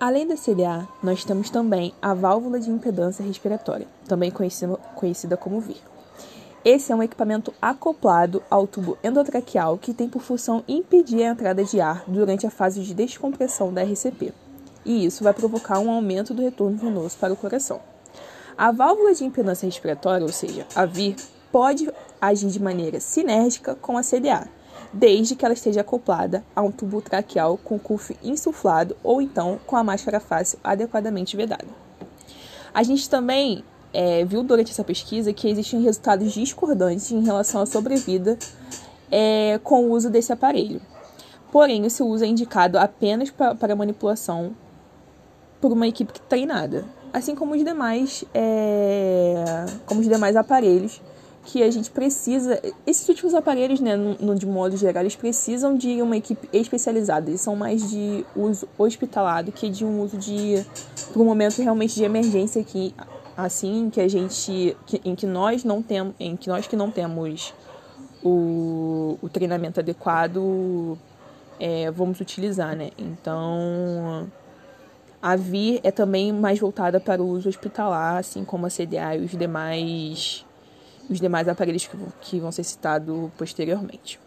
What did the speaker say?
Além da CDA, nós temos também a válvula de impedância respiratória, também conhecida, conhecida como VIR. Esse é um equipamento acoplado ao tubo endotraqueal que tem por função impedir a entrada de ar durante a fase de descompressão da RCP, e isso vai provocar um aumento do retorno venoso para o coração. A válvula de impedância respiratória, ou seja, a VIR, pode agir de maneira sinérgica com a CDA, desde que ela esteja acoplada a um tubo traqueal com cuff insuflado ou então com a máscara fácil adequadamente vedada. A gente também é, viu durante essa pesquisa que existem resultados discordantes em relação à sobrevida é, com o uso desse aparelho. Porém, esse uso é indicado apenas para manipulação por uma equipe treinada, assim como os demais, é, como os demais aparelhos que a gente precisa. Esses últimos aparelhos, né, no, de modo geral, eles precisam de uma equipe especializada. Eles são mais de uso hospitalado que de um uso de. para um momento realmente de emergência que assim que a gente que, em que nós não temos em que nós que não temos o, o treinamento adequado é, vamos utilizar né então a VIR é também mais voltada para o uso hospitalar assim como a CDA e os demais os demais aparelhos que, vão ser citados posteriormente.